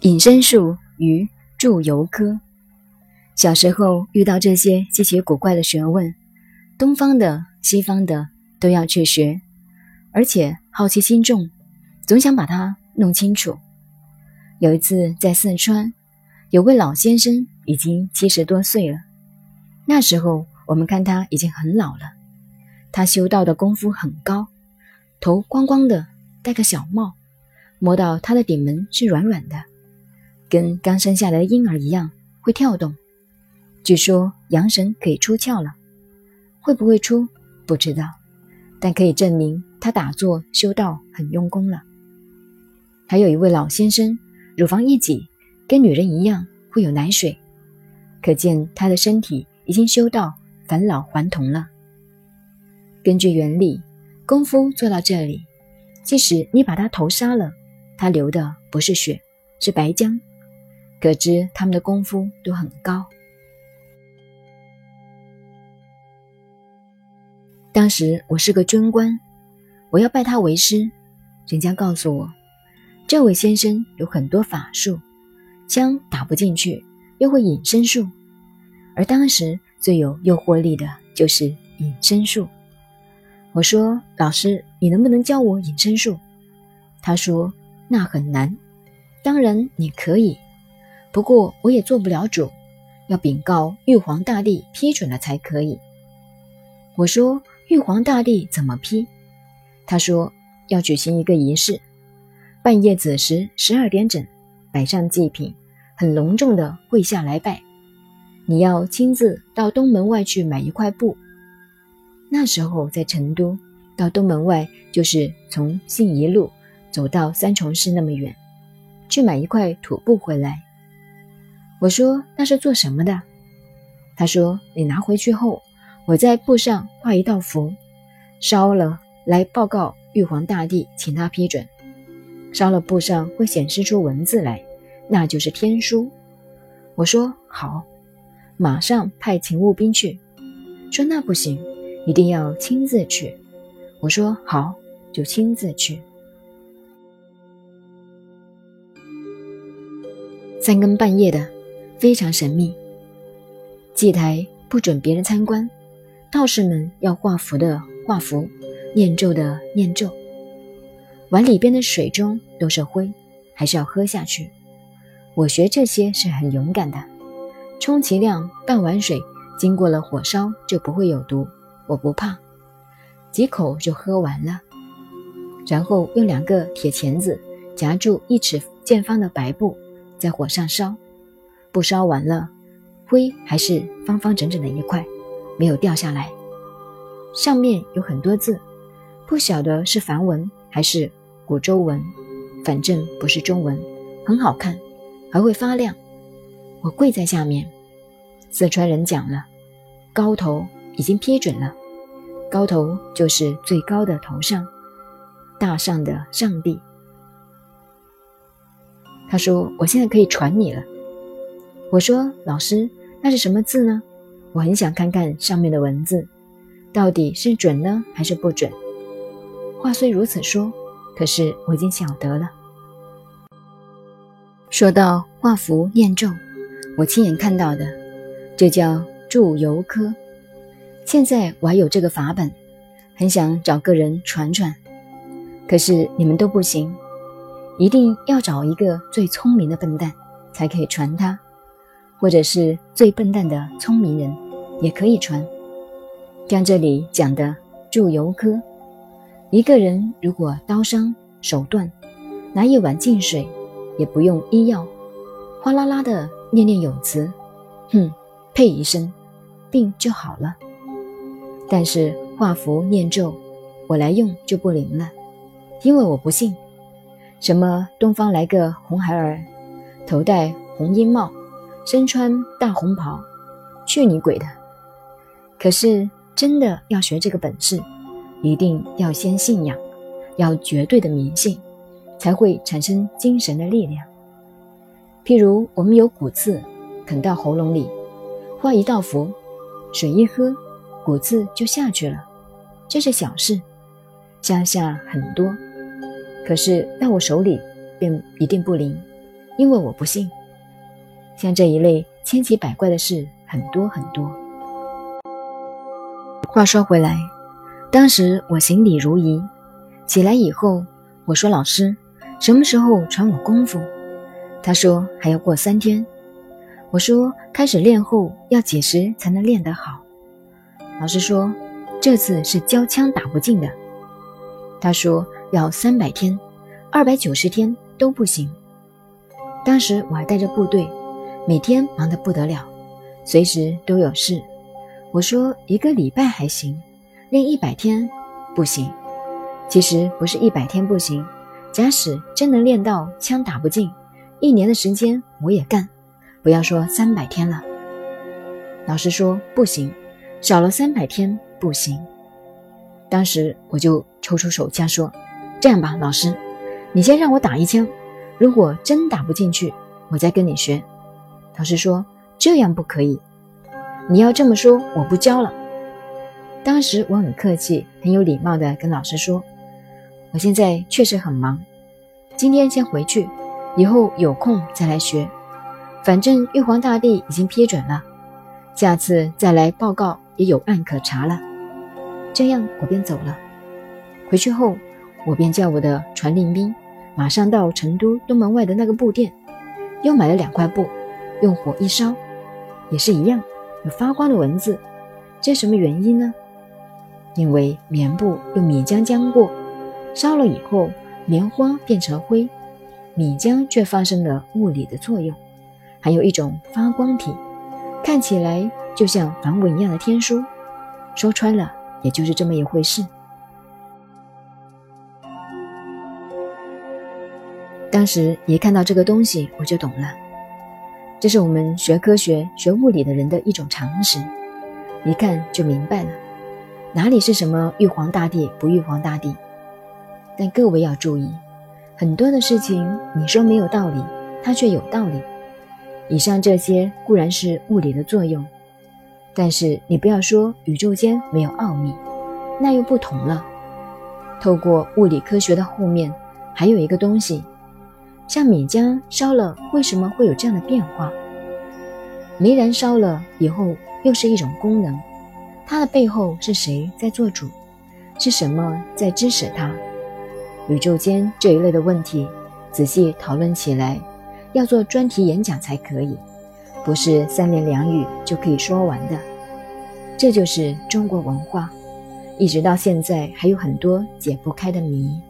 隐身术与祝由科。小时候遇到这些稀奇古怪的学问，东方的、西方的都要去学，而且好奇心重，总想把它弄清楚。有一次在四川，有位老先生已经七十多岁了。那时候我们看他已经很老了，他修道的功夫很高，头光光的，戴个小帽，摸到他的顶门是软软的。跟刚生下来的婴儿一样会跳动，据说阳神可以出窍了，会不会出不知道，但可以证明他打坐修道很用功了。还有一位老先生，乳房一挤，跟女人一样会有奶水，可见他的身体已经修到返老还童了。根据原理，功夫做到这里，即使你把他头杀了，他流的不是血，是白浆。可知他们的功夫都很高。当时我是个军官，我要拜他为师。人家告诉我，这位先生有很多法术，枪打不进去，又会隐身术。而当时最有诱惑力的就是隐身术。我说：“老师，你能不能教我隐身术？”他说：“那很难。”当然你可以。不过我也做不了主，要禀告玉皇大帝批准了才可以。我说玉皇大帝怎么批？他说要举行一个仪式，半夜子时十二点整，摆上祭品，很隆重的跪下来拜。你要亲自到东门外去买一块布。那时候在成都，到东门外就是从信宜路走到三重市那么远，去买一块土布回来。我说那是做什么的？他说你拿回去后，我在布上画一道符，烧了来报告玉皇大帝，请他批准。烧了布上会显示出文字来，那就是天书。我说好，马上派勤务兵去。说那不行，一定要亲自去。我说好，就亲自去。三更半夜的。非常神秘，祭台不准别人参观，道士们要画符的画符，念咒的念咒。碗里边的水中都是灰，还是要喝下去。我学这些是很勇敢的，充其量半碗水经过了火烧就不会有毒，我不怕，几口就喝完了。然后用两个铁钳子夹住一尺见方的白布，在火上烧。布烧完了，灰还是方方整整的一块，没有掉下来。上面有很多字，不晓得是梵文还是古周文，反正不是中文，很好看，还会发亮。我跪在下面，四川人讲了，高头已经批准了，高头就是最高的头上，大上的上帝。他说：“我现在可以传你了。”我说：“老师，那是什么字呢？我很想看看上面的文字，到底是准呢还是不准。”话虽如此说，可是我已经晓得了。说到画符念咒，我亲眼看到的，这叫祝由科。现在我还有这个法本，很想找个人传传，可是你们都不行，一定要找一个最聪明的笨蛋才可以传他。或者是最笨蛋的聪明人，也可以穿。像这里讲的祝由科，一个人如果刀伤手断，拿一碗净水，也不用医药，哗啦啦的念念有词，哼，呸一声，病就好了。但是画符念咒，我来用就不灵了，因为我不信什么东方来个红孩儿，头戴红缨帽。身穿大红袍，去你鬼的！可是真的要学这个本事，一定要先信仰，要绝对的迷信，才会产生精神的力量。譬如我们有骨刺，啃到喉咙里，画一道符，水一喝，骨刺就下去了，这是小事，下下很多。可是到我手里，便一定不灵，因为我不信。像这一类千奇百怪的事很多很多。话说回来，当时我行礼如仪，起来以后，我说：“老师，什么时候传我功夫？”他说：“还要过三天。”我说：“开始练后要几时才能练得好？”老师说：“这次是交枪打不进的。”他说：“要三百天，二百九十天都不行。”当时我还带着部队，每天忙得不得了，随时都有事。我说：“一个礼拜还行，练一百天不行。”其实不是一百天不行，假使真能练到枪打不进，一年的时间我也干。不要说三百天了，老师说不行，少了三百天不行。当时我就抽出手枪说：“这样吧，老师，你先让我打一枪，如果真打不进去，我再跟你学。”老师说：“这样不可以，你要这么说，我不教了。”当时我很客气、很有礼貌地跟老师说：“我现在确实很忙，今天先回去，以后有空再来学。”反正玉皇大帝已经批准了，下次再来报告也有案可查了。这样我便走了。回去后，我便叫我的传令兵马上到成都东门外的那个布店，又买了两块布，用火一烧，也是一样，有发光的文字。这什么原因呢？因为棉布用米浆浆过，烧了以后，棉花变成灰，米浆却发生了物理的作用。还有一种发光体，看起来就像梵文一样的天书，说穿了也就是这么一回事。当时一看到这个东西，我就懂了，这是我们学科学、学物理的人的一种常识，一看就明白了，哪里是什么玉皇大帝不玉皇大帝？但各位要注意，很多的事情你说没有道理，它却有道理。以上这些固然是物理的作用，但是你不要说宇宙间没有奥秘，那又不同了。透过物理科学的后面，还有一个东西，像米浆烧了，为什么会有这样的变化？煤燃烧了以后，又是一种功能，它的背后是谁在做主？是什么在支持它？宇宙间这一类的问题，仔细讨论起来。要做专题演讲才可以，不是三言两语就可以说完的。这就是中国文化，一直到现在还有很多解不开的谜。